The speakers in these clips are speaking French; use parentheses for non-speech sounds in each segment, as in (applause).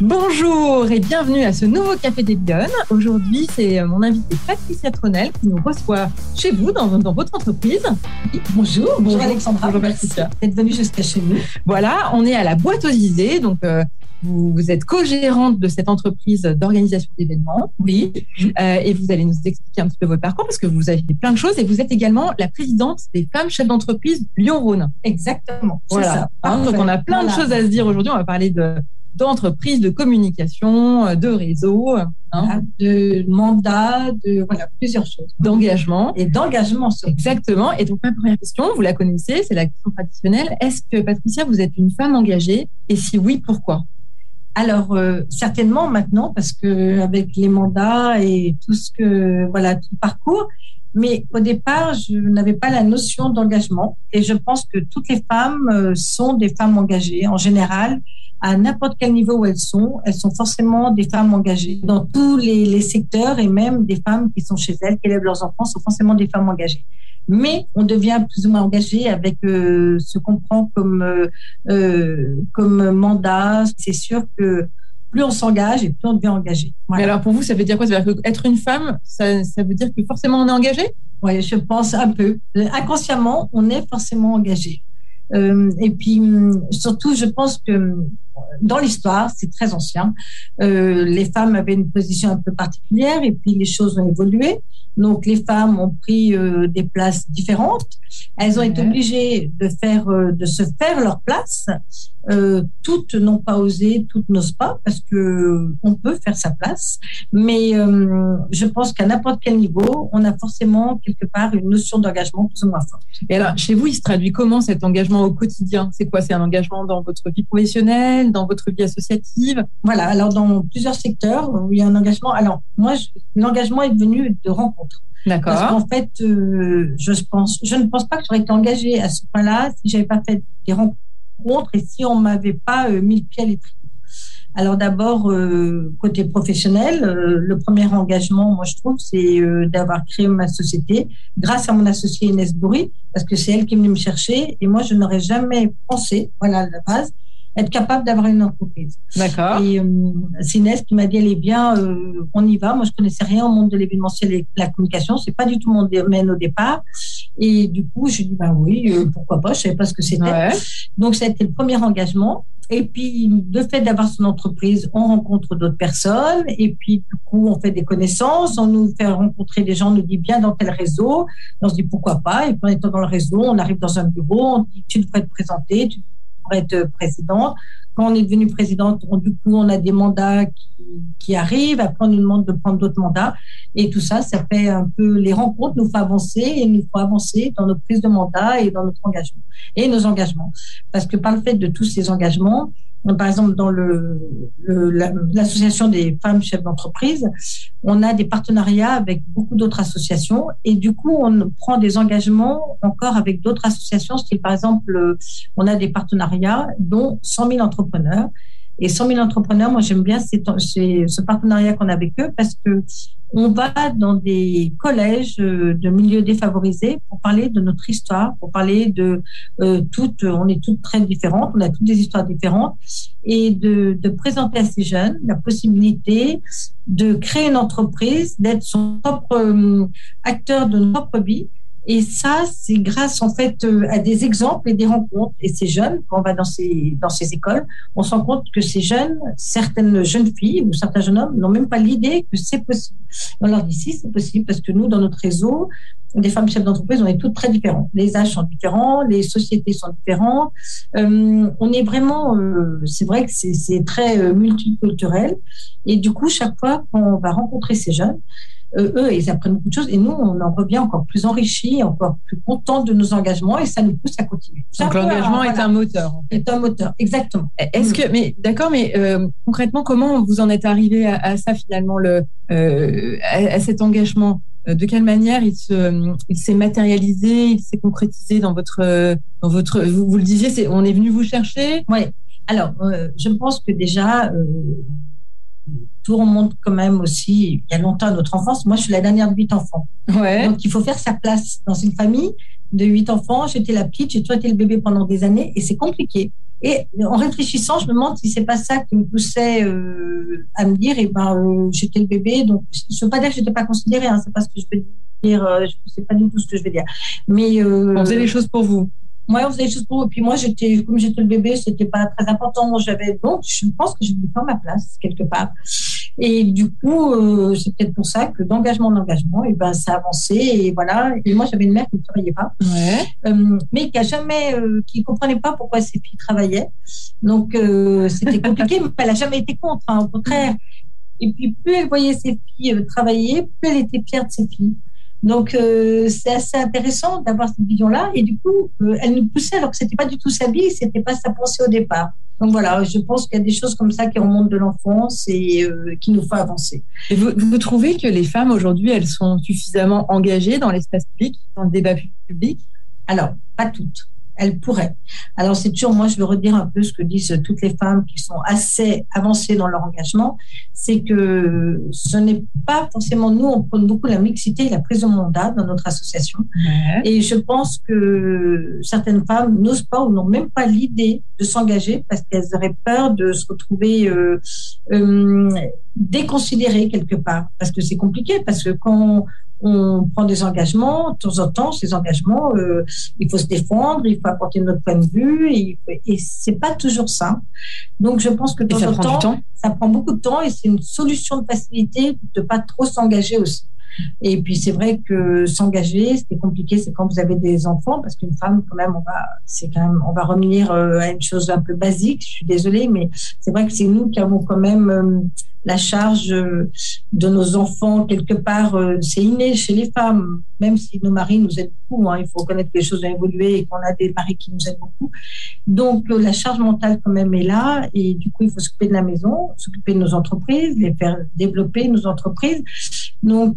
Bonjour et bienvenue à ce nouveau Café des Lyonnes. Aujourd'hui, c'est mon invitée Patricia Tronel qui nous reçoit chez vous, dans, votre entreprise. bonjour, bonjour, Alexandra. Bonjour Patricia. D'être venue jusqu'à chez nous. Voilà, on est à la boîte aux idées, donc euh, vous, êtes co-gérante de cette entreprise d'organisation d'événements. Oui. Euh, et vous allez nous expliquer un petit peu votre parcours parce que vous avez fait plein de choses et vous êtes également la présidente des femmes chefs d'entreprise Lyon-Rhône. Exactement. Voilà. Hein, donc on a plein de choses à se dire aujourd'hui. On va parler de d'entreprise, de communication, euh, de réseau, hein. de mandat, de voilà, plusieurs choses. D'engagement. Et d'engagement, Exactement. Et donc, ma première question, vous la connaissez, c'est la question traditionnelle. Est-ce que, Patricia, vous êtes une femme engagée? Et si oui, pourquoi? Alors euh, certainement maintenant parce que avec les mandats et tout ce que voilà tout le parcours, mais au départ je n'avais pas la notion d'engagement et je pense que toutes les femmes euh, sont des femmes engagées en général à n'importe quel niveau où elles sont, elles sont forcément des femmes engagées dans tous les, secteurs et même des femmes qui sont chez elles, qui élèvent leurs enfants, sont forcément des femmes engagées. Mais on devient plus ou moins engagé avec euh, ce qu'on prend comme, euh, euh, comme mandat. C'est sûr que plus on s'engage et plus on devient engagé. Mais alors pour vous, ça veut dire quoi? Ça veut dire qu'être une femme, ça, ça veut dire que forcément on est engagé? Oui, je pense un peu. Inconsciemment, on est forcément engagé. Euh, et puis, hum, surtout, je pense que dans l'histoire, c'est très ancien, euh, les femmes avaient une position un peu particulière et puis les choses ont évolué. Donc, les femmes ont pris euh, des places différentes. Elles ont été obligées de faire, euh, de se faire leur place. Toutes n'ont pas osé, toutes n'osent pas parce que on peut faire sa place. Mais je pense qu'à n'importe quel niveau, on a forcément quelque part une notion d'engagement plus ou moins forte. Et alors, chez vous, il se traduit comment cet engagement au quotidien? C'est quoi? C'est un engagement dans votre vie professionnelle, dans votre vie associative? Voilà. Alors, dans plusieurs secteurs, il y a un engagement. Alors, moi, l'engagement est venu de rencontres. D'accord. Parce qu'en fait, euh, je pense, je ne pense pas que j'aurais été engagée à ce point-là si j'avais pas fait des rencontres et si on m'avait pas euh, mis le pied à l'étrier. Alors d'abord, euh, côté professionnel, le premier engagement, moi je trouve, c'est d'avoir créé ma société grâce à mon associée Inès Bourri, parce que c'est elle qui est venue me chercher et moi je n'aurais jamais pensé, voilà la base, être capable d'avoir une entreprise. D'accord. Et euh, c'est Inès qui m'a dit allez bien, euh, on y va. Moi, je connaissais rien au monde de l'événementiel et de la communication. C'est pas du tout mon domaine au départ. Et du coup, je dis bah oui, euh, pourquoi pas? Je savais pas ce que c'était. Donc, ça a été le premier engagement. Et puis, le fait d'avoir son entreprise, on rencontre d'autres personnes. Et puis, du coup, on fait des connaissances. On nous fait rencontrer des gens, on nous dit bien dans quel réseau. on se dit pourquoi pas? Et puis, en étant dans le réseau, on arrive dans un bureau, on dit tu devrais te présenter, tu être présidente. Quand on est devenu présidente, du coup, on a des mandats qui, arrivent. Après, on nous demande de prendre d'autres mandats. Et tout ça, ça fait un peu les rencontres nous font avancer et nous font avancer dans nos prises de mandat et dans notre engagement et nos engagements. Parce que par le fait de tous ces engagements, par exemple, dans l'association des femmes chefs d'entreprise, on a des partenariats avec beaucoup d'autres associations et du coup, on prend des engagements encore avec d'autres associations. Style, par exemple, on a des partenariats dont 100 000 entrepreneurs et 100 000 entrepreneurs, moi j'aime bien ce partenariat qu'on a avec eux parce que on va dans des collèges euh, de milieux défavorisés pour parler de notre histoire, pour parler de euh, toutes, on est toutes très différentes, on a toutes des histoires différentes, et de, de présenter à ces jeunes la possibilité de créer une entreprise, d'être son propre euh, acteur de notre propre vie et ça, c'est grâce en fait euh, à des exemples et des rencontres. Et ces jeunes, quand on va dans ces, dans ces écoles, on se rend compte que ces jeunes, certaines jeunes filles ou certains jeunes hommes n'ont même pas l'idée que c'est possible. On leur dit si, c'est possible parce que nous, dans notre réseau, des femmes chefs d'entreprise, on est toutes très différentes. Les âges sont différents, les sociétés sont différentes. Euh, on est vraiment, euh, c'est vrai que c'est très multiculturel. Et du coup, chaque fois qu'on va rencontrer ces jeunes, euh, eux, ils apprennent beaucoup de choses et nous, on en revient encore plus enrichi, encore plus content de nos engagements et ça nous pousse à continuer. Donc l'engagement est un moteur. Est un moteur, exactement. Est-ce que, mais d'accord, mais euh, concrètement, comment vous en êtes arrivé à, ça finalement, le, euh, à, cet engagement? De quelle manière il s'est matérialisé, il s'est concrétisé dans votre, dans votre, vous, vous le disiez, on est venu vous chercher? Oui. Alors, je pense que déjà, tout remonte quand même aussi il y a longtemps à notre enfance. Moi, je suis la dernière de huit enfants. Ouais. Donc, il faut faire sa place dans une famille de huit enfants. J'étais la petite, j'ai toujours été le bébé pendant des années et c'est compliqué. Et en réfléchissant, je me demande si c'est pas ça qui me poussait euh, à me dire, et eh ben, euh, j'étais le bébé, donc je veux pas dire que j'étais pas considérée, hein, c'est pas ce que je veux dire, euh, je sais pas du tout ce que je veux dire. Mais on faisait les choses pour vous. Moi, on faisait choses pour. Et puis moi, j'étais, comme j'étais le bébé, c'était pas très important. J'avais donc, je pense que j'ai pas ma place quelque part. Et du coup, euh, c'est peut-être pour ça que d'engagement en engagement, et ben, ça a avancé. Et voilà. Et moi, j'avais une mère qui ne travaillait pas, euh, mais qui a jamais, euh, qui comprenait pas pourquoi ses filles travaillaient. Donc, euh, c'était compliqué, mais elle a jamais été contre. Hein, au contraire. Et puis, plus elle voyait ses filles euh, travailler, plus elle était fière de ses filles. Donc, euh, c'est assez intéressant d'avoir cette vision-là. Et du coup, euh, elle nous poussait alors que c'était pas du tout sa vie, c'était pas sa pensée au départ. Donc voilà, je pense qu'il y a des choses comme ça qui remontent de l'enfance et euh, qui nous font avancer. Et vous, vous, trouvez que les femmes aujourd'hui, elles sont suffisamment engagées dans l'espace public, dans le débat public? Alors, pas toutes elle pourrait. Alors c'est toujours, moi je veux redire un peu ce que disent toutes les femmes qui sont assez avancées dans leur engagement, c'est que ce n'est pas forcément nous, on prône beaucoup la mixité et la prise de mandat dans notre association. Et je pense que certaines femmes n'osent pas ou n'ont même pas l'idée de s'engager parce qu'elles auraient peur de se retrouver euh, euh, déconsidérées quelque part. Parce que c'est compliqué, parce que quand on prend des engagements, de temps en temps, ces engagements, euh, il faut se défendre, il faut apporter notre point de vue, et, et c'est pas toujours ça. Donc, je pense que de temps en temps, ça prend beaucoup de temps, et c'est une solution de facilité de pas trop s'engager aussi. Et puis c'est vrai que s'engager, ce qui est compliqué, c'est quand vous avez des enfants, parce qu'une femme, quand même, on va, c'est quand même, on va revenir euh, à une chose un peu basique. Je suis désolée, mais c'est vrai que c'est nous qui avons quand même euh, la charge euh, de nos enfants quelque part, euh, c'est inné chez les femmes, même si nos maris nous aident beaucoup. Hein, il faut reconnaître que les choses ont évolué et qu'on a des maris qui nous aident beaucoup. Donc euh, la charge mentale quand même est là et du coup il faut s'occuper de la maison, s'occuper de nos entreprises, les faire développer nos entreprises. Donc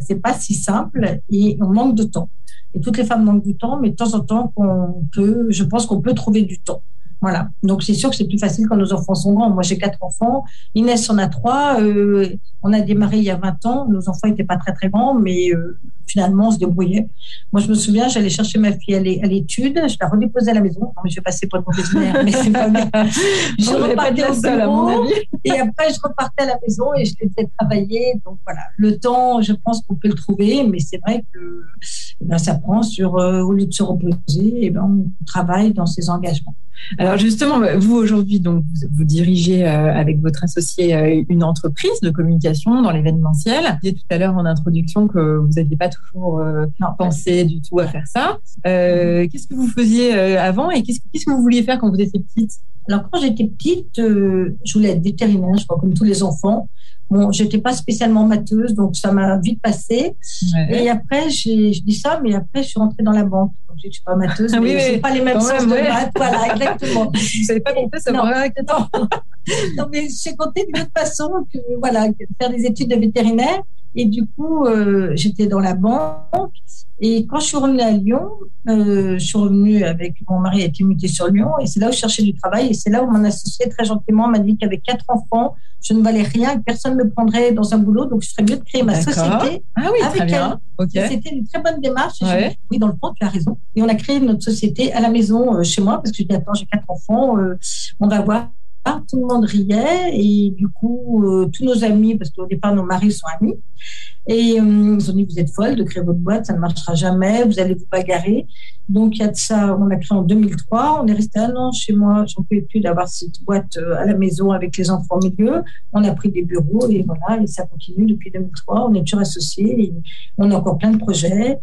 c'est pas si simple et on manque de temps. Et toutes les femmes manquent du temps, mais de temps en temps, on peut, je pense qu'on peut trouver du temps. Voilà. Donc c'est sûr que c'est plus facile quand nos enfants sont grands. Moi j'ai quatre enfants, Inès en a trois. Euh, on a démarré il y a 20 ans. Nos enfants n'étaient pas très très grands, mais euh, finalement on se débrouillait. Moi je me souviens, j'allais chercher ma fille à l'étude, je la redéposais à la maison. Non, mais je vais passer pour une mauvaise mère, mais c'est pas bien. (laughs) je repartais au bureau (laughs) et après je repartais à la maison et je les faisais travailler. Donc voilà, le temps, je pense qu'on peut le trouver, mais c'est vrai que eh ben, ça prend sur euh, au lieu de se reposer, et eh ben on travaille dans ses engagements. Alors justement, vous aujourd'hui, donc vous, dirigez euh, avec votre associé euh, une entreprise de communication dans l'événementiel. Vous disiez tout à l'heure en introduction que vous n'aviez pas toujours euh, pensé du tout à faire ça. qu'est-ce que vous faisiez avant et qu'est-ce, qu'est-ce que vous vouliez faire quand vous étiez petite? Alors quand j'étais petite, je voulais être vétérinaire, je crois comme tous les enfants. Bon, j'étais pas spécialement matheuse, donc ça m'a vite passé. Et après, j'ai, je dis ça, mais après, je suis rentrée dans la banque. Donc, je suis pas matheuse, ah, mais oui, pas les mêmes sens de maths. Voilà, (laughs) exactement. Vous savez pas compter, ça non. (laughs) non, mais j'ai compté d'une autre façon que, voilà, faire des études de vétérinaire. Et du coup, euh, j'étais dans la banque. Et quand je suis revenue à Lyon, euh, je suis revenue avec mon mari a été muté sur Lyon. Et c'est là où je cherchais du travail. Et c'est là où mon associé, très gentiment, m'a dit qu'avec quatre enfants, je ne valais rien, que personne ne me prendrait dans un boulot. Donc, je serais mieux de créer ma société ah oui, avec elle. C'était une très bonne démarche. oui, dans le fond, tu as raison. Et on a créé notre société à la maison euh, chez moi parce que je dis, attends, j'ai quatre enfants, euh, on va voir tout le monde riait. Et du coup, euh, tous nos amis, parce qu'au départ, nos maris sont amis, et euh, ils ont dit, vous êtes folle de créer votre boîte, ça ne marchera jamais, vous allez vous bagarrer. Donc, il y a de ça, on l'a créé en 2003. On est resté un an chez moi. J'en pouvais plus d'avoir cette boîte euh, à la maison avec les enfants au milieu. On a pris des bureaux et voilà, et ça continue depuis 2003. On est toujours associés et on a encore plein de projets.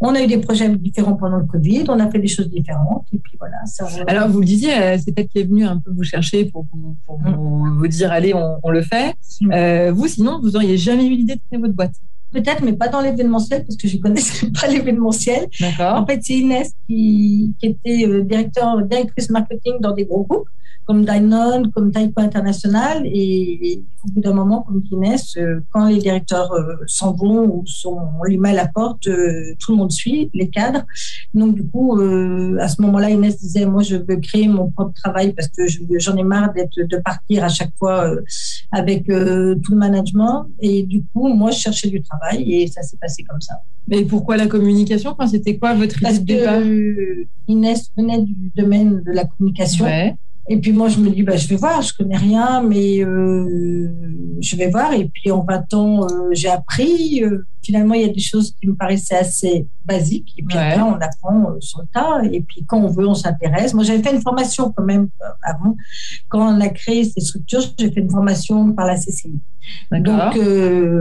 On a eu des projets différents pendant le Covid, on a fait des choses différentes, et puis voilà. Ça... Alors, vous le disiez, euh, c'est peut-être qui est venu un peu vous chercher pour, vous, pour vous, mm. dire, allez, on, le fait. Mm. Euh, vous, sinon, vous n'auriez jamais eu l'idée de créer votre boîte Peut-être, mais pas dans l'événementiel, parce que je ne connaissais (laughs) pas l'événementiel. En fait, c'est Inès qui, qui était euh, directeur, directrice marketing dans des gros groupes. Comme Danone, comme Taiko International. Et, au bout d'un moment, comme Guinness, euh, quand les directeurs euh, s'en vont ou sont, on les met à la porte, tout le monde suit, les cadres. Donc, du coup, à ce moment-là, Inès disait, moi, je veux créer mon propre travail parce que j'en ai marre d'être, de partir à chaque fois avec tout le management. Et du coup, moi, je cherchais du travail et ça s'est passé comme ça. Mais pourquoi la communication? Enfin, C'était quoi votre idée de départ? Inès venait du domaine de la communication. Et puis moi, je me dis, bah, je vais voir, je connais rien, mais euh, je vais voir. Et puis en 20 ans, euh, j'ai appris. Euh, finalement, il y a des choses qui me paraissaient assez basiques. Et puis après, on apprend sur le tas. Et puis quand on veut, on s'intéresse. Moi, j'avais fait une formation quand même avant. Quand on a créé ces structures, j'ai fait une formation par la CCI. Donc,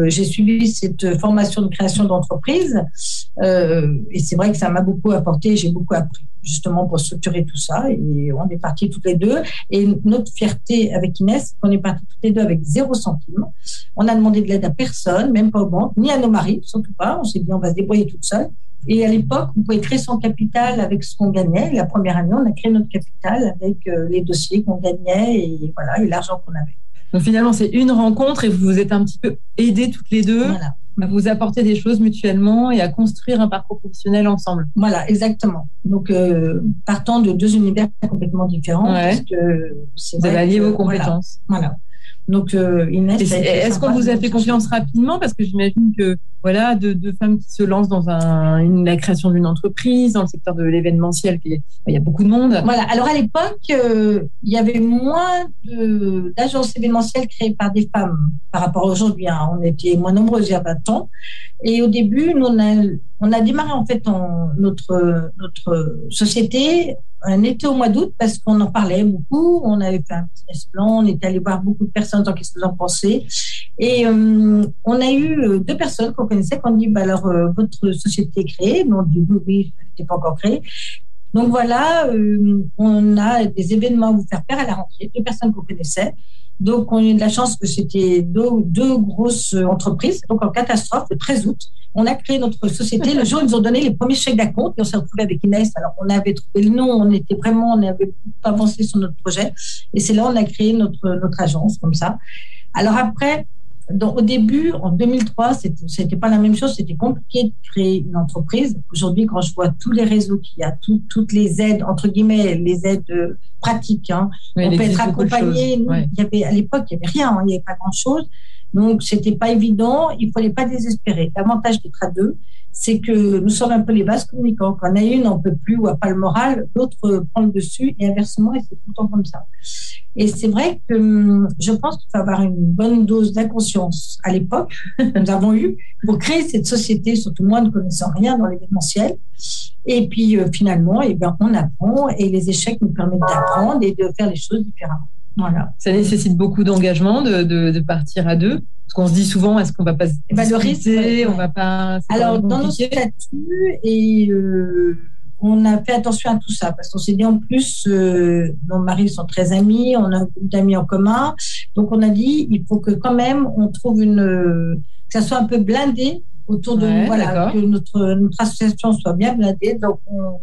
j'ai suivi cette formation de création d'entreprise. et c'est vrai que ça m'a beaucoup apporté. J'ai beaucoup appris justement pour structurer tout ça. Et on est partis toutes les deux. Et notre fierté avec Inès, on est partis toutes les deux avec zéro centime. On a demandé de l'aide à personne, même pas aux banques, ni à nos maris, surtout pas. On s'est dit, on va se débrouiller toute seule. Et à l'époque, on pouvait créer son capital avec ce qu'on gagnait. La première année, on a créé notre capital avec euh, les dossiers qu'on gagnait et voilà, et l'argent qu'on avait. Donc finalement, c'est une rencontre et vous vous êtes un petit peu aidés toutes les deux. Voilà à vous apporter des choses mutuellement et à construire un parcours professionnel ensemble. Voilà, exactement. Donc, euh, partant de deux univers complètement différents, parce que vous avez allié vos compétences. voilà. Donc, euh, Inès. Est-ce qu'on vous a fait confiance rapidement Parce que j'imagine que voilà, deux, femmes qui se lancent dans un, une, la création d'une entreprise, dans le secteur de l'événementiel, il y a beaucoup de monde. Voilà. Alors, à l'époque, euh, il y avait moins d'agences événementielles créées par des femmes par rapport à aujourd'hui. Hein. On était moins nombreuses il y a 20 ans. Et au début, on a, démarré en fait notre, société un été au mois d'août parce qu'on en parlait beaucoup. On avait fait un business plan, on était allé voir beaucoup de personnes dans qu'est-ce qu'ils en pensaient. Et euh, on a eu euh, deux personnes qu'on connaissait qui ont dit bah, alors, euh, votre société est créée. Nous, on dit oui, oui, elle n'était pas encore créée. Donc voilà, on a des événements à vous faire faire à la rentrée, deux personnes qu'on connaissait. Donc, on a eu de la chance que c'était deux, grosses entreprises. Donc, en catastrophe, le 13 août, on a créé notre société. Le jour ils nous ont donné les premiers chèques d'acompte, et on s'est retrouvé avec Inès. Alors, on avait trouvé le nom, on était vraiment, on avait avancé sur notre projet. Et c'est là on a créé notre, notre agence, comme ça. Alors après, donc, au début, en 2003, c'était pas la même chose. C'était compliqué de créer une entreprise. Aujourd'hui, quand je vois tous les réseaux qu'il y a, toutes les aides entre guillemets, les aides euh, pratiques, hein, on peut être accompagné. Il y avait à l'époque, il y avait rien, hein, il n'y avait pas grand chose. Donc, c'était pas évident. Il fallait pas désespérer. L'avantage d'être à deux, c'est que nous sommes un peu les bases communicants. Quand on a une, on peut plus ou a pas le moral, l'autre prend le dessus et inversement, et c'est tout le temps comme ça. Et c'est vrai que hum, je pense qu'il faut avoir une bonne dose d'inconscience à l'époque. (laughs) Nous avons eu pour créer cette société, surtout moi ne connaissant rien dans l'événementiel. Et puis euh, finalement, eh bien, on apprend et les échecs nous permettent d'apprendre et de faire les choses différemment. Voilà. Ça nécessite beaucoup d'engagement de, de, partir à deux. Parce qu'on se dit souvent, est-ce qu'on va pas se ben, le risque, on va pas. Alors dans nos statuts et euh, on a fait attention à tout ça parce qu'on s'est dit en plus, euh, nos maris sont très amis, on a beaucoup d'amis en commun, donc on a dit il faut que quand même on trouve une que ça soit un peu blindé autour de nous, voilà, que notre, notre association soit bien blindée. Donc, on,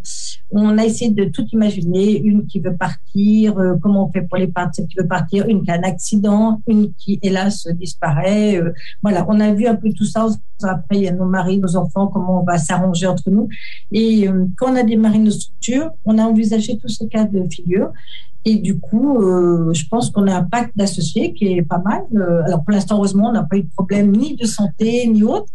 on, a essayé de tout imaginer. Une qui veut partir, euh, comment on fait pour les partir, qui veut partir, une qui a un accident, une qui, hélas, disparaît. Euh, voilà, on a vu un peu tout ça. Après, il y a nos maris, nos enfants, comment on va s'arranger entre nous. Et euh, quand on a démarré nos structures, on a envisagé tous ces cas de figure. Et du coup, euh, je pense qu'on a un pacte d'associés qui est pas mal. Euh, alors pour l'instant, heureusement, on n'a pas eu de problème ni de santé ni autre.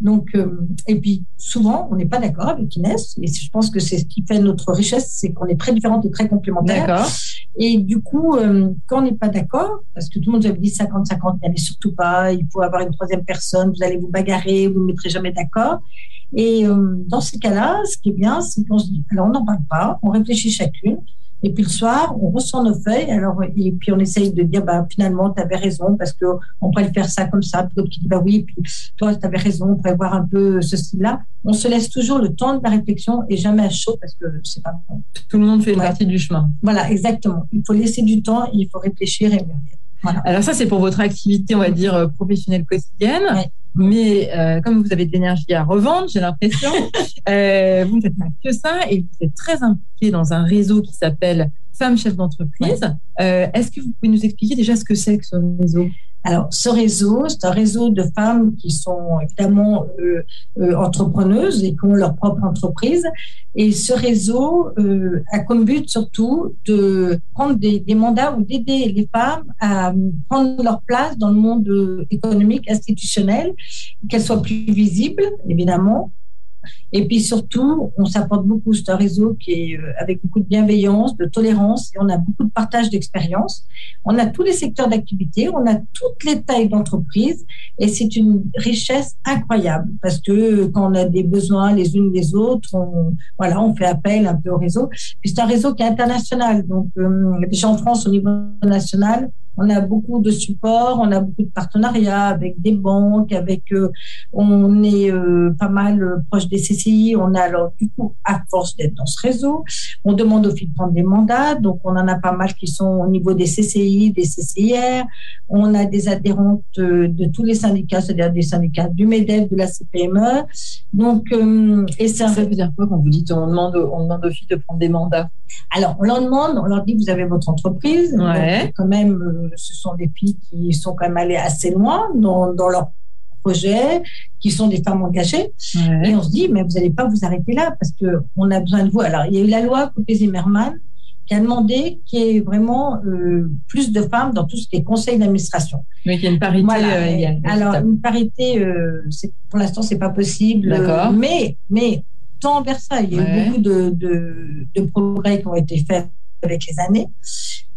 Donc, euh, et puis souvent, on n'est pas d'accord avec Inès. Et je pense que c'est ce qui fait notre richesse, c'est qu'on est très différentes et très complémentaires. Et du coup, quand on n'est pas d'accord, parce que tout le monde avait dit 50-50, n'allez surtout pas, il faut avoir une troisième personne, vous allez vous bagarrer, vous ne mettrez jamais d'accord. Et dans ces cas-là, ce qui est bien, c'est qu'on se dit, alors on n'en parle pas, on réfléchit chacune. Et puis le soir, on ressent nos feuilles, alors, et puis on essaye de dire, bah, finalement, tu avais raison, parce qu'on pourrait faire ça comme ça. Puis l'autre qui dit, bah oui, puis toi, tu avais raison, on pourrait voir un peu ce style-là. On se laisse toujours le temps de la réflexion et jamais à chaud, parce que c'est pas bon. Tout le monde fait une partie du chemin. Voilà, exactement. Il faut laisser du temps, il faut réfléchir et mûrir. Voilà. Alors ça, c'est pour votre activité, on va dire, euh, professionnelle quotidienne. Mais euh, comme vous avez de l'énergie à revendre, j'ai l'impression, (laughs) euh, vous ne faites pas que ça et vous êtes très impliqué dans un réseau qui s'appelle femmes chefs d'entreprise. Est-ce que vous pouvez nous expliquer déjà ce que c'est que ce réseau? Alors, ce réseau, c'est un réseau de femmes qui sont évidemment euh, euh, entrepreneuses et qui ont leur propre entreprise. Et ce réseau euh, a comme but surtout de prendre des, des mandats ou d'aider les femmes à prendre leur place dans le monde économique, institutionnel, qu'elles soient plus visibles, évidemment, et puis surtout, on s'apporte beaucoup. C'est un réseau qui est euh, avec beaucoup de bienveillance, de tolérance, et on a beaucoup de partage d'expérience. On a tous les secteurs d'activité, on a toutes les tailles d'entreprise, et c'est une richesse incroyable parce que quand on a des besoins les unes des autres, on, voilà, on fait appel un peu au réseau. Puis c'est un réseau qui est international, donc euh, déjà en France au niveau national, on a beaucoup de support, on a beaucoup de partenariats avec des banques, avec euh, on est euh, pas mal euh, proche des CCI. On a alors du coup, à force d'être dans ce réseau, on demande aux filles de prendre des mandats. Donc on en a pas mal qui sont au niveau des CCI, des CCIR. On a des adhérentes de tous les syndicats, c'est-à-dire des syndicats du Medef, de la CPME. Donc et ça veut dire quoi quand vous dites on demande on demande aux filles de prendre des mandats? Alors on leur demande, on leur dit vous avez votre entreprise, ouais. quand même ce sont des filles qui sont quand même allées assez loin dans, dans leur projet, qui sont des femmes engagées. Et on se dit, mais vous n'allez pas vous arrêter là parce qu'on a besoin de vous. Alors, il y a eu la loi Copé-Zimmermann qui a demandé qu'il y ait vraiment euh, plus de femmes dans tout ce qui est conseil d'administration. Mais qu'il y ait une parité. Euh, alors, une parité, euh, pour l'instant, c'est pas possible. mais, mais tant vers ça, il y a eu beaucoup de, de, de progrès qui ont été faits avec les années.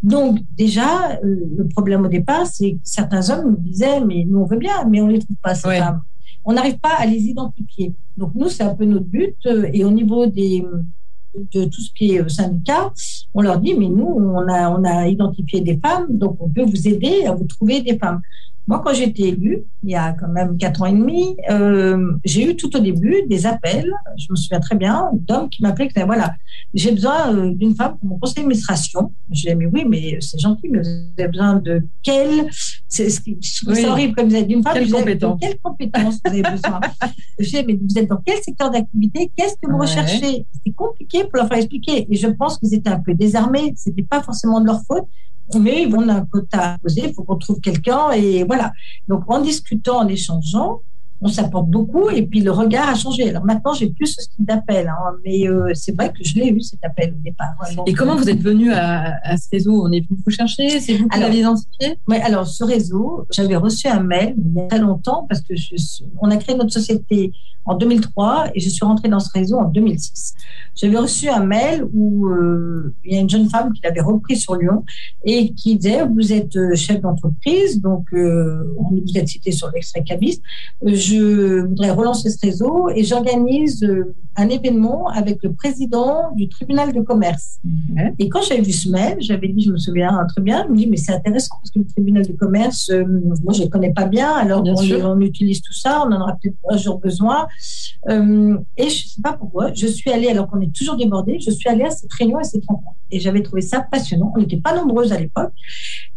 Donc, déjà, euh, le problème au départ, c'est que certains hommes nous disaient, mais nous, on veut bien, mais on ne les trouve pas, ces femmes. On n'arrive pas à les identifier. Donc, nous, c'est un peu notre but. Euh, et au niveau des, de tout ce qui est euh, syndicat, on leur dit, mais nous, on a, on a identifié des femmes, donc on peut vous aider à vous trouver des femmes. Moi, quand j'ai été élue, il y a quand même quatre ans et demi, euh, j'ai eu tout au début des appels, je me souviens très bien, d'hommes qui m'appelaient, qui disaient, voilà, j'ai besoin euh, d'une femme pour mon conseil d'administration. Je disais, mais oui, mais c'est gentil, mais vous avez besoin de quelle... C'est horrible comme vous êtes d'une femme. Quelle compétence Quelle compétence vous avez besoin? (laughs) Je disais, mais vous êtes dans quel secteur d'activité? Qu'est-ce que vous recherchez? C'est compliqué pour leur faire expliquer. Et je pense qu'ils étaient un peu désarmés. C'était pas forcément de leur faute mais on a un quota à poser, il faut qu'on trouve quelqu'un et voilà. Donc en discutant, en échangeant, on s'apporte beaucoup et puis le regard a changé. Alors maintenant, j'ai plus ce type d'appel, hein, mais euh, c'est vrai que je l'ai eu cet appel au départ. et comment vous êtes venu à, ce réseau? On est venu vous chercher C'est vous qui l'avez identifié? Oui, alors ce réseau, j'avais reçu un mail il y a très longtemps parce que je, on a créé notre société en 2003 et je suis rentrée dans ce réseau en 2006. J'avais reçu un mail où euh, il y a une jeune femme qui l'avait repris sur Lyon et qui disait vous êtes euh, chef d'entreprise, donc euh, on vous êtes cité sur l'extrait cabiste. Je voudrais relancer ce réseau et j'organise un événement avec le président du tribunal de commerce. Et quand j'avais vu ce mail, j'avais dit, je me souviens très bien, il me dit mais c'est intéressant parce que le tribunal de commerce, moi je ne connais pas bien, alors on, on, utilise tout ça, on en aura peut-être un jour besoin. Euh, et je ne sais pas pourquoi, je suis allée, alors qu'on est toujours débordé, je suis allée à cette réunion et cette rencontre. Et j'avais trouvé ça passionnant. On n'était pas nombreuses à l'époque.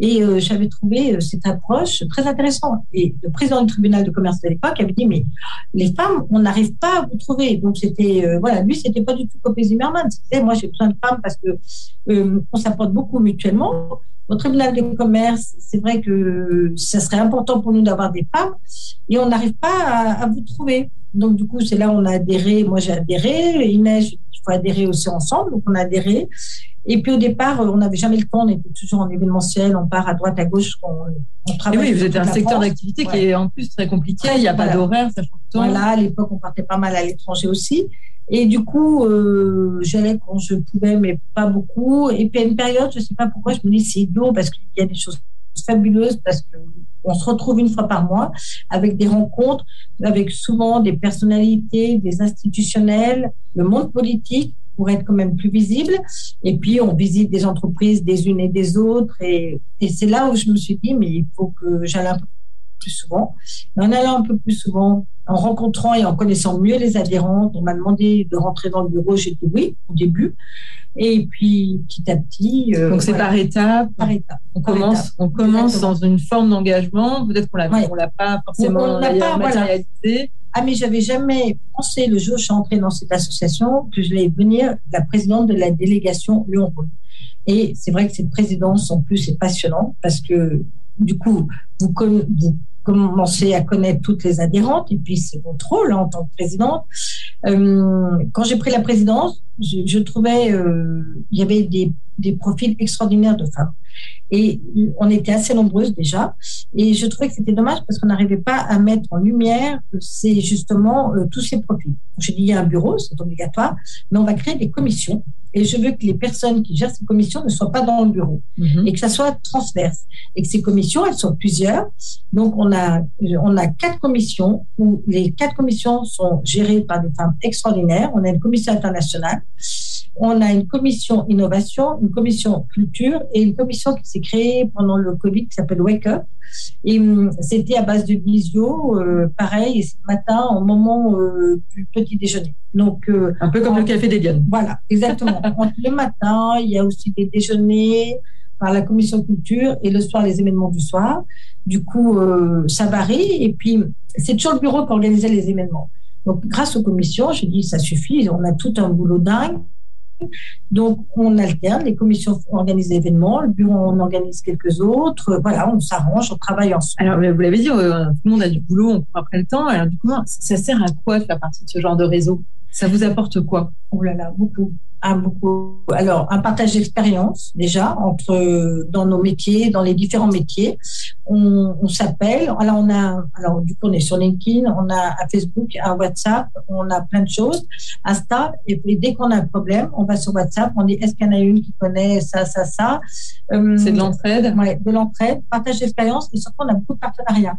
Et euh, j'avais trouvé euh, cette approche très intéressante. Et le président du tribunal de commerce de l'époque avait dit, mais les femmes, on n'arrive pas à vous trouver. Donc c'était, voilà, lui, c'était pas du tout Copé Zimmerman. C'était, moi, j'ai besoin de femmes parce que on s'apporte beaucoup mutuellement. Au tribunal de commerce, c'est vrai que ça serait important pour nous d'avoir des femmes et on n'arrive pas à, à vous trouver. Donc, du coup, c'est là où on a adhéré. Moi, j'ai adhéré. Inès, il faut adhérer aussi ensemble. Donc, on a adhéré. Et puis, au départ, on n'avait jamais le temps. On était toujours en événementiel. On part à droite, à gauche. On, travaille. oui, vous êtes un secteur d'activité qui est en plus très compliqué. Il n'y a pas d'horaire, ça change Voilà, à l'époque, on partait pas mal à l'étranger aussi. Et du coup, euh, j'allais quand je pouvais, mais pas beaucoup. Et puis, à une période, je ne sais pas pourquoi, je me dis c'est idiot parce qu'il y a des choses fabuleuses parce que on se retrouve une fois par mois avec des rencontres, avec souvent des personnalités, des institutionnels, le monde politique pour être quand même plus visible. Et puis, on visite des entreprises des unes et des autres. Et, et c'est là où je me suis dit, mais il faut que j'aille un peu plus souvent. en allant un peu plus souvent, en rencontrant et en connaissant mieux les adhérentes, on m'a demandé de rentrer dans le bureau. J'ai dit oui au début. Et puis petit à petit. Euh, Donc c'est par étapes. Par étapes. On commence, on commence dans une forme d'engagement. Peut-être qu'on l'a, l'a pas forcément on, pas, matérialisé. Ah mais j'avais jamais pensé le jour où je suis entrée dans cette association que je vais venir la présidente de la délégation Lyon-Rhône. Et c'est vrai que cette présidence, en plus, est passionnante parce que, du coup, vous, commencez à connaître toutes les adhérentes, et puis c'est votre rôle en tant que présidente. Euh, quand j'ai pris la présidence, je, trouvais euh, il y avait des, des, profils extraordinaires de femmes. Et on était assez nombreuses déjà. Et je trouvais que c'était dommage parce qu'on n'arrivait pas à mettre en lumière c'est justement euh, tous ces profils. J'ai dit il y a un bureau, c'est obligatoire, mais on va créer des commissions. Et je veux que les personnes qui gèrent ces commissions ne soient pas dans le bureau mhm. et que ça soit transverse. Et que ces commissions, elles sont plusieurs. Donc, on a, on a quatre commissions où les quatre commissions sont gérées par des femmes extraordinaires. On a une commission internationale on a une commission innovation, une commission culture et une commission qui s'est créée pendant le Covid qui s'appelle Wake Up. Et hum, c'était à base de visio, euh, pareil, et ce matin au moment euh, du petit déjeuner. Donc euh, un peu comme le café des Dianes. Voilà, exactement. (laughs) le matin, il y a aussi des déjeuners par la commission culture et le soir les événements du soir. Du coup, ça varie et puis c'est toujours le bureau qui organisait les événements. Donc grâce aux commissions, je dis ça suffit, on a tout un boulot dingue. Donc, on alterne, les commissions organisent des événements, le bureau en organise quelques autres. Voilà, on s'arrange, on travaille ensemble. Alors, vous l'avez dit, euh, tout le monde a du boulot, on court après le temps. Alors, du coup, ça sert à quoi de faire partie de ce genre de réseau? Ça vous apporte quoi? Oh là là, beaucoup beaucoup. Alors, un partage d'expérience déjà entre dans nos métiers, dans les différents métiers. On, s'appelle. Alors, on a. Alors, du coup, on est sur LinkedIn, on a un Facebook, un WhatsApp, on a plein de choses. Insta. Et puis, dès qu'on a un problème, on va sur WhatsApp. On dit est-ce qu'il y en a une qui connaît ça, ça, ça? Euh, C'est de l'entraide? Ouais, de l'entraide, partage d'expérience et surtout on a beaucoup de partenariats.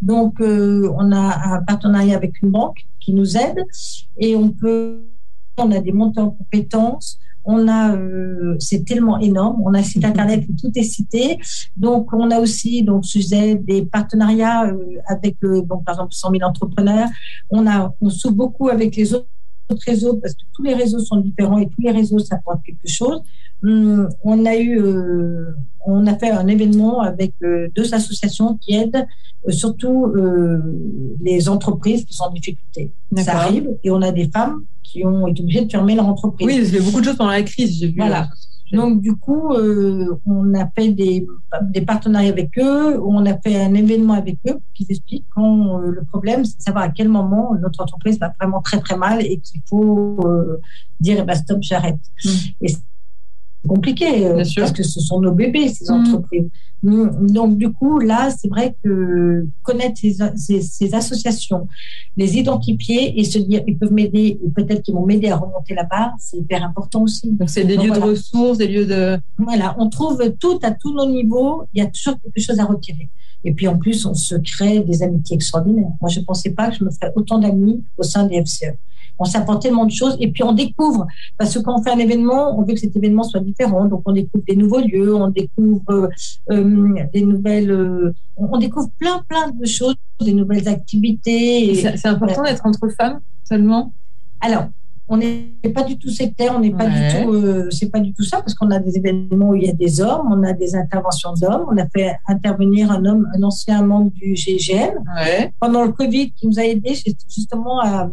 Donc, euh, on a un partenariat avec une banque qui nous aide et on peut on a des montants en compétences, on a, euh, c'est tellement énorme, on a un site internet où tout est cité, donc on a aussi, donc sujet des partenariats euh, avec, euh, donc par exemple 100 000 entrepreneurs, on a, on s'ouvre beaucoup avec les autres réseaux parce que tous les réseaux sont différents et tous les réseaux s'apportent quelque chose. Hum, on a eu, on a fait un événement avec deux associations qui aident surtout les entreprises qui sont en difficulté. Ça arrive et on a des femmes qui ont été obligés de fermer leur entreprise. Oui, il y a beaucoup de choses pendant la crise, j'ai vu. Voilà. Euh, Donc, du coup, euh, on a fait des, des, partenariats avec eux, on a fait un événement avec eux qui expliquent quand euh, le problème, c'est de savoir à quel moment notre entreprise va vraiment très, très mal et qu'il faut dire, eh ben, stop, j'arrête. Et compliqué parce que ce sont nos bébés, ces mm. entreprises. Donc, du coup, là, c'est vrai que connaître ces, associations, les identifier et se dire, ils peuvent m'aider, et peut-être qu'ils vont m'aider à remonter la barre, c'est hyper important aussi. Donc, c'est des lieux de ressources, des lieux de... Voilà, on trouve tout à tous nos niveaux, il y a toujours quelque chose à retirer. Et puis, en plus, on se crée des amitiés extraordinaires. Moi, je ne pensais pas que je me ferais autant d'amis au sein des FCE on s'apporte tellement de choses et puis on découvre parce que quand on fait un événement, on veut que cet événement soit différent, donc on découvre des nouveaux lieux, on découvre euh, des nouvelles, euh, on découvre plein plein de choses, des nouvelles activités. C'est important d'être entre femmes seulement? Alors, on n'est pas du tout sectaire, on n'est pas du tout, euh, c'est pas du tout ça, parce qu'on a des événements où il y a des hommes, on a des interventions d'hommes, on a fait intervenir un homme, un ancien membre du GGM pendant le Covid qui nous a aidé justement à,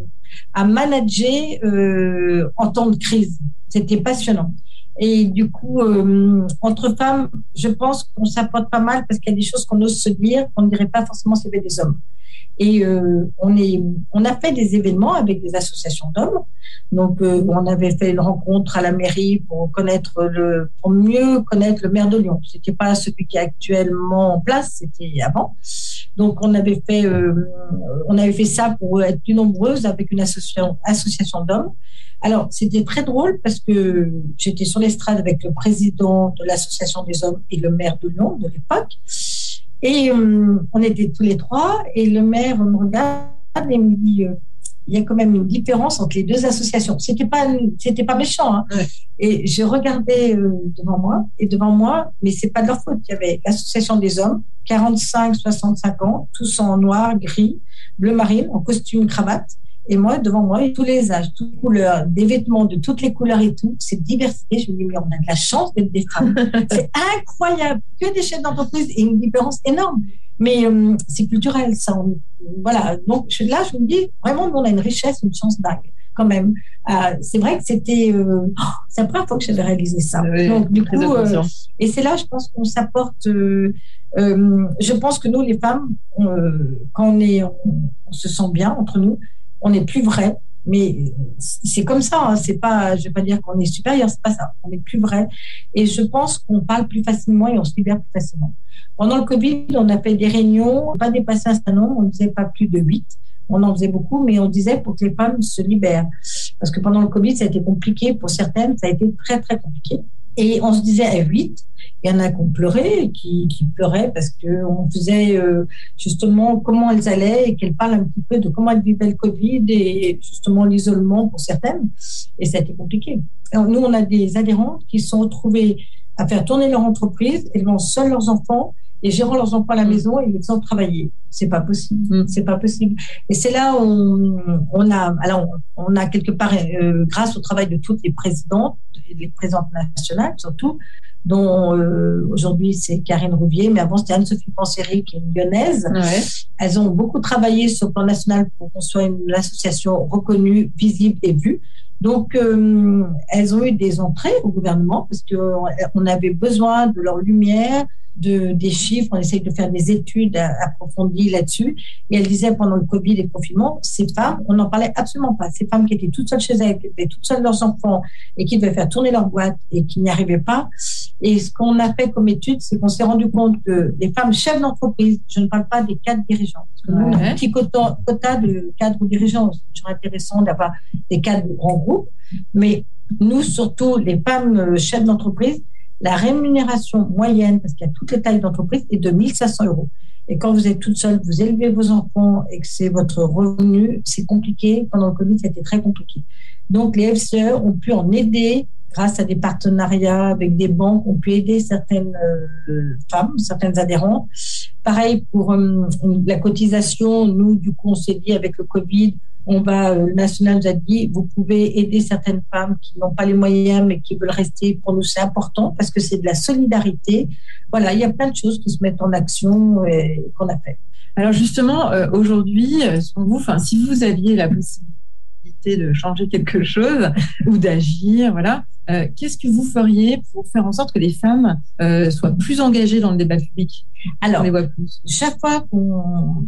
à manager euh, en temps de crise. C'était passionnant. Et du coup, euh, entre femmes, je pense qu'on s'apporte pas mal parce qu'il y a des choses qu'on ose se dire qu'on ne dirait pas forcément avait des hommes. Et euh, on, est, on a fait des événements avec des associations d'hommes. Donc, euh, on avait fait une rencontre à la mairie pour connaître le, pour mieux connaître le maire de Lyon. C'était pas celui qui est actuellement en place, c'était avant. Donc, on avait fait, euh, on avait fait ça pour être plus nombreuses avec une association, association d'hommes. Alors, c'était très drôle parce que j'étais sur l'estrade avec le président de l'association des hommes et le maire de Lyon de l'époque. Et euh, on était tous les trois, et le maire me regarde et me dit euh, il y a quand même une différence entre les deux associations. C'était pas c'était pas méchant. Hein. Et je regardais euh, devant moi et devant moi, mais c'est pas de leur faute. Il y avait l'association des hommes, 45, 65 ans, tous en noir, gris, bleu marine, en costume cravate. Et moi, devant moi, tous les âges, toutes les couleurs, des vêtements de toutes les couleurs et tout, cette diversité, je me dis, mais on a de la chance d'être des femmes. (laughs) c'est incroyable. Que des chefs d'entreprise et une différence énorme. Mais euh, c'est culturel, ça. voilà. Donc là, je me dis, vraiment, on a une richesse, une chance dingue. quand même. c'est vrai que c'était, oh, c'est la première fois que j'avais réalisé ça. Donc du coup, et c'est là, je pense qu'on s'apporte. je pense que nous, les femmes, quand on est, on, se sent bien entre nous, on est plus vrai mais c'est comme ça, hein. c'est pas, je vais pas dire qu'on est supérieur, c'est pas ça. On est plus vrai. Et je pense qu'on parle plus facilement et on se libère plus facilement. Pendant le Covid, on a fait des réunions, pas dépasser un certain nombre, on ne disait pas plus de huit. On en faisait beaucoup, mais on disait pour que les femmes se libèrent. Parce que pendant le Covid, ça a été compliqué. Pour certaines, ça a été très, très compliqué. Et on se disait à huit, il y en a qui ont pleuré, qui, qui pleuraient parce qu'on faisait euh, justement comment elles allaient et qu'elles parlent un petit peu de comment elles vivaient le Covid et justement l'isolement pour certaines. Et ça a été compliqué. nous, on a des adhérentes qui se sont retrouvées à faire tourner leur entreprise, élevant seuls leurs enfants et gérant leurs enfants à la mm. maison et les faisant travailler. C'est pas possible. Mm. C'est pas possible. Et c'est là où on, a, alors on a quelque part, euh, grâce au travail de toutes les présidentes, les présidentes nationales surtout, dont euh, aujourd'hui c'est Karine Rouvier, mais avant c'était Anne-Sophie Panseri qui est une lyonnaise. Elles ont beaucoup travaillé sur le plan national pour qu'on soit une association reconnue, visible et vue. Donc, euh, elles ont eu des entrées au gouvernement parce qu'on avait besoin de leur lumière, de, des chiffres, on essaye de faire des études approfondies là-dessus. Et elle disait pendant le Covid et le confinement, ces femmes, on n'en parlait absolument pas. Ces femmes qui étaient toutes seules chez elles, qui étaient toutes seules leurs enfants et qui devaient faire tourner leur boîte et qui n'y arrivaient pas. Et ce qu'on a fait comme étude, c'est qu'on s'est rendu compte que les femmes chefs d'entreprise, je ne parle pas des cadres dirigeants, parce que nous, on a un petit quota, de cadres dirigeants. C'est toujours intéressant d'avoir des cadres de grands groupes. Mais nous, surtout, les femmes euh, chefs d'entreprise, la rémunération moyenne, parce qu'il y a toutes les tailles d'entreprise, est de 1500 euros. Et quand vous êtes toute seule, vous élevez vos enfants et que c'est votre revenu, c'est compliqué. Pendant le Covid, été très compliqué. Donc, les FCE ont pu en aider grâce à des partenariats avec des banques, ont pu aider certaines euh, femmes, certaines adhérentes. Pareil pour euh, la cotisation, nous, du coup, on s'est dit avec le Covid, on va, euh, le national nous a dit, vous pouvez aider certaines femmes qui n'ont pas les moyens mais qui veulent rester. Pour nous, c'est important parce que c'est de la solidarité. Voilà, il y a plein de choses qui se mettent en action et qu'on a fait. Alors justement, euh, aujourd'hui, euh, vous, enfin, si vous aviez la possibilité de changer quelque chose (laughs) ou d'agir, voilà, euh, qu'est-ce que vous feriez pour faire en sorte que les femmes euh, soient plus engagées dans le débat public? Alors, chaque fois qu'on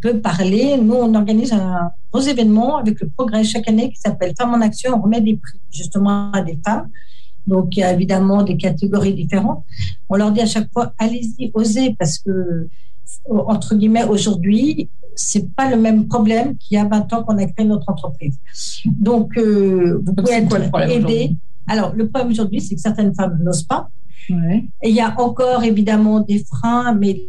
peut parler, nous, on organise un gros événement avec le progrès chaque année qui s'appelle Femmes en Action. On remet des prix justement à des femmes. Donc, il y a évidemment des catégories différentes. On leur dit à chaque fois, allez-y, osez, parce que, entre guillemets, aujourd'hui, c'est pas le même problème qu'il y a 20 ans qu'on a créé notre entreprise. Donc, euh, vous pouvez être aidé. Alors, le problème aujourd'hui, c'est que certaines femmes n'osent pas. Et il y a encore évidemment des freins, mais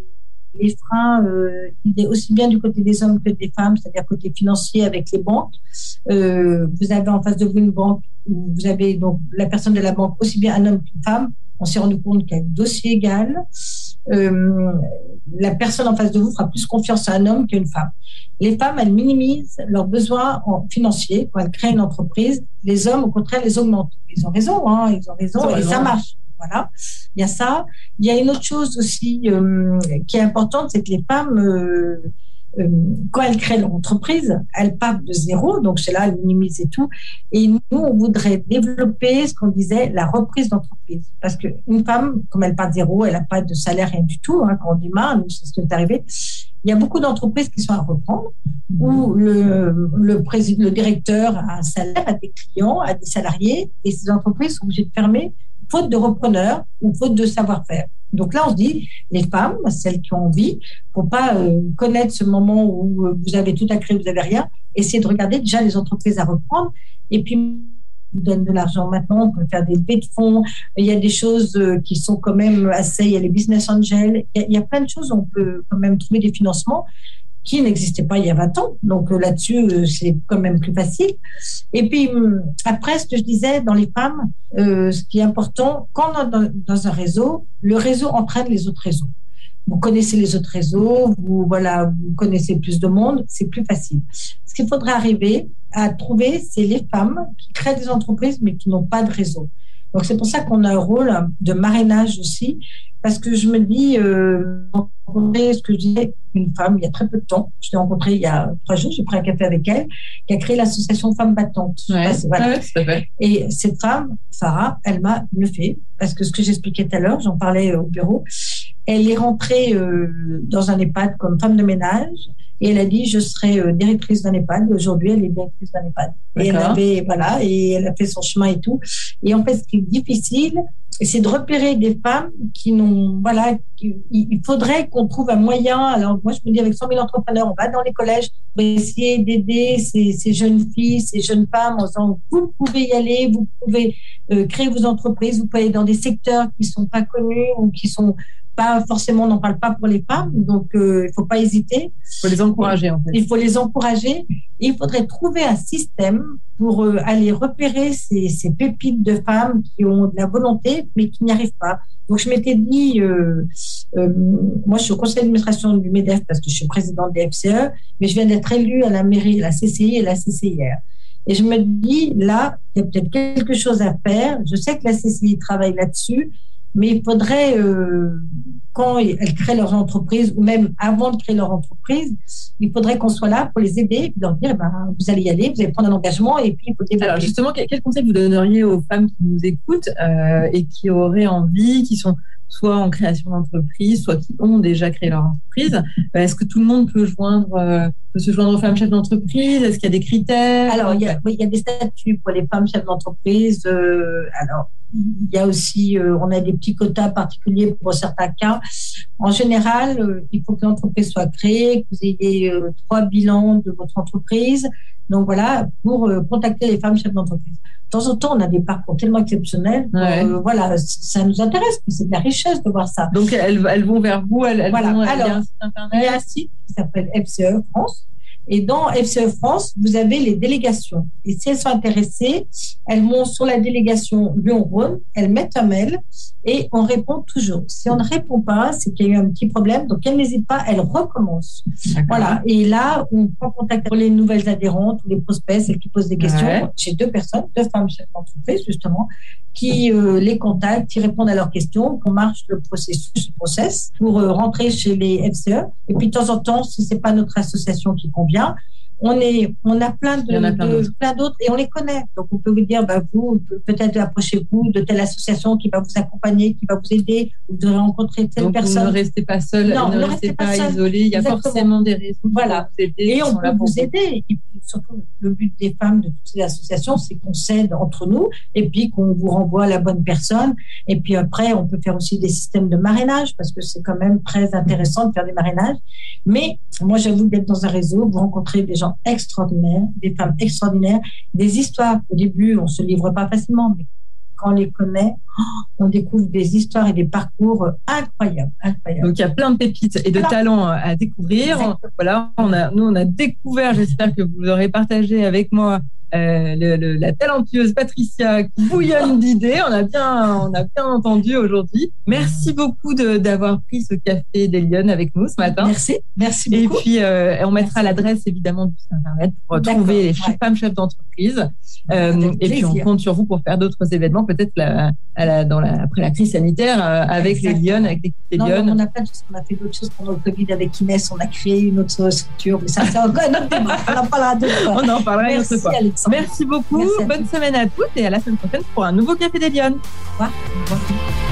les freins, euh, il est aussi bien du côté des hommes que des femmes, c'est-à-dire côté financier avec les banques. Euh, vous avez en face de vous une banque où vous avez donc la personne de la banque aussi bien un homme qu'une femme. On s'est rendu compte qu'un dossier égal. Euh, la personne en face de vous fera plus confiance à un homme qu'à une femme. Les femmes, elles minimisent leurs besoins financiers quand elles créent une entreprise. Les hommes, au contraire, les augmentent. Ils ont raison, hein, ils ont raison, et ça marche. Voilà, il y a ça. Il y a une autre chose aussi euh, qui est importante, c'est que les femmes, euh, euh, quand elles créent leur entreprise, elles partent de zéro, donc c'est là, elles minimisent et tout. Et nous, on voudrait développer ce qu'on disait, la reprise d'entreprise. Parce qu'une femme, comme elle part de zéro, elle n'a pas de salaire, rien du tout. Hein, quand on démarre, c'est ce qui est arrivé. Il y a beaucoup d'entreprises qui sont à reprendre, où le, le directeur a un salaire, a des clients, a des salariés, et ces entreprises sont obligées de fermer faute de repreneurs ou faute de savoir-faire. Donc là, on se dit, les femmes, celles qui ont envie, pour pas euh, connaître ce moment où euh, vous avez tout à créer, vous n'avez rien, essayez de regarder déjà les entreprises à reprendre. Et puis, vous donne de l'argent maintenant, on peut faire des levées de fonds. Il y a des choses euh, qui sont quand même assez, il y a les business angels, il y a, plein de choses où on peut quand même trouver des financements qui n'existait pas il y a 20 ans. Donc euh, là-dessus, euh, c'est quand même plus facile. Et puis après, ce que je disais dans les femmes, euh, ce qui est important, quand on est dans, dans un réseau, le réseau entraîne les autres réseaux. Vous connaissez les autres réseaux, vous voilà, vous connaissez plus de monde, c'est plus facile. Ce qu'il faudrait arriver à trouver, c'est les femmes qui créent des entreprises mais qui n'ont pas de réseau. Donc c'est pour ça qu'on a un rôle de marrainage aussi, parce que je me dis, euh, rencontré ce que je disais, une femme il y a très peu de temps. Je l'ai rencontrée il y a trois jours, j'ai pris un café avec elle, qui a créé l'association Femmes Battantes. voilà. Et cette femme, Farah, elle m'a bluffé parce que ce que j'expliquais tout à l'heure, j'en parlais au bureau, elle est rentrée euh, dans un EHPAD comme femme de ménage et elle a dit je serai euh, directrice d'un EHPAD. Aujourd'hui, elle est directrice d'un EHPAD. Et elle avait voilà et elle a fait son chemin et tout. Et en fait, ce qui est difficile, c'est de repérer des femmes qui n'ont voilà. il faudrait qu'on trouve un moyen. Alors moi, je me dis avec 100 000 entrepreneurs, on va dans les collèges pour essayer d'aider ces, ces, jeunes filles, ces jeunes femmes en disant vous pouvez y aller, vous pouvez euh, créer vos entreprises, vous pouvez aller dans des secteurs qui sont pas connus ou qui sont pas forcément, on n'en parle pas pour les femmes, donc euh, il ne faut pas hésiter. Il faut les encourager en fait. Il faut les encourager. Et il faudrait trouver un système pour euh, aller repérer ces, ces, pépites de femmes qui ont de la volonté mais qui n'y arrivent pas. Donc je m'étais dit, euh, moi je suis au conseil d'administration du MEDEF parce que je suis présidente des FCE, mais je viens d'être élue à la mairie, la CCI et la CCIR. Et je me dis, là, il y a peut-être quelque chose à faire. Je sais que la CCI travaille là-dessus mais il faudrait, euh, quand elles créent leur entreprise, ou même avant de créer leur entreprise, il faudrait qu'on soit là pour les aider et leur dire, eh ben, vous allez y aller, vous allez prendre un engagement et puis il faut développer. Alors justement, quel conseil vous donneriez aux femmes qui nous écoutent euh, et qui auraient envie, qui sont soit en création d'entreprise, soit qui ont déjà créé leur entreprise? Euh, est-ce que tout le monde peut joindre, euh, peut se joindre aux femmes chefs d'entreprise? Est-ce qu'il y a des critères? Alors, il y a, oui, il y a des statuts pour les femmes chefs d'entreprise. Euh, alors, il y a aussi, on a des petits quotas particuliers pour certains cas. En général, il faut que l'entreprise soit créée, que vous ayez trois bilans de votre entreprise. Donc voilà, pour contacter les femmes chefs d'entreprise temps en temps, on a des parcours tellement exceptionnels. Euh, voilà, ça nous intéresse, c'est de la richesse de voir ça. Donc, elles, elles vont vers vous, elles, voilà. vont, Alors, il y a un site qui s'appelle FCE France et dans FCE France, vous avez les délégations. Et si elles sont intéressées, elles vont sur la délégation Lyon-Rhône, elles mettent un mail et on répond toujours. Si on ne répond pas, c'est qu'il y a eu un petit problème. Donc, elles n'hésitent pas, elles recommencent. Voilà. Et là, on prend contact avec les nouvelles adhérentes ou les prospects, celles qui posent des questions. J'ai deux personnes, deux femmes chefs d'entreprise, justement, qui euh, les contactent, qui répondent à leurs questions, qu'on marche le processus, le process pour euh, rentrer chez les FCE. Et puis, de temps en temps, si c'est pas notre association qui convient, on est, on a plein de, plein d'autres et on les connaît. Donc on peut vous dire, bah, vous peut-être approchez-vous de telle association qui va vous accompagner, qui va vous aider. Vous devrez rencontrer telle Donc personne. ne restez pas seul, ne, restez, pas, isolé. Il y a forcément des raisons. Voilà. Pour vous aider, et on peut vous aider. Et puis surtout, le but des femmes de toutes ces associations, c'est qu'on s'aide entre nous et puis qu'on vous renvoie à la bonne personne. Et puis après, on peut faire aussi des systèmes de marrainage parce que c'est quand même très intéressant de faire des marrainages. Mais moi, j'avoue d'être dans un réseau, vous rencontrez des gens extraordinaires, des femmes extraordinaires, des histoires. Au début, on se livre pas facilement, mais quand on les connaît, on découvre des histoires et des parcours incroyables, incroyables. Donc il y a plein de pépites et de talents à découvrir. Voilà, on a, nous on a découvert. J'espère que vous aurez partagé avec moi euh, le, la talentueuse Patricia qui bouillonne d'idées. On a bien, on a bien entendu aujourd'hui. Merci beaucoup d'avoir pris ce café des Lyonnes avec nous ce matin. Merci, merci beaucoup. Et puis euh, on mettra l'adresse évidemment du site internet pour trouver les femmes chefs d'entreprise. Euh, et puis on compte sur vous pour faire d'autres événements, peut-être la, dans la, après la crise sanitaire avec les Lyonnes, avec l'équipe des Lyonnes. on a pas choses. On a fait d'autres choses pendant le Covid avec Inès. On a créé une autre structure. Mais ça, c'est encore un autre débat. On en parlera deux fois. On en parlera une autre Merci beaucoup. Bonne semaine à toutes et à la semaine prochaine pour un nouveau Café des Lyonnes. Au revoir.